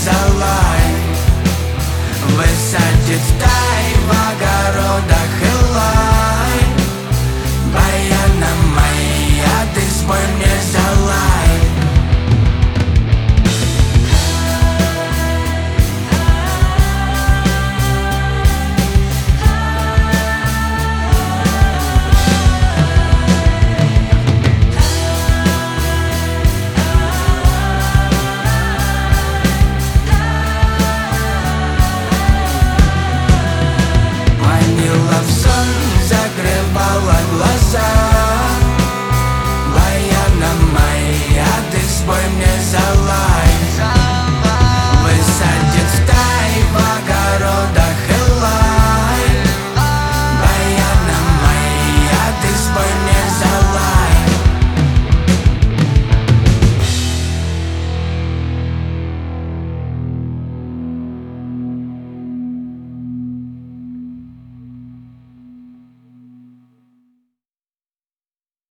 is alive With such a time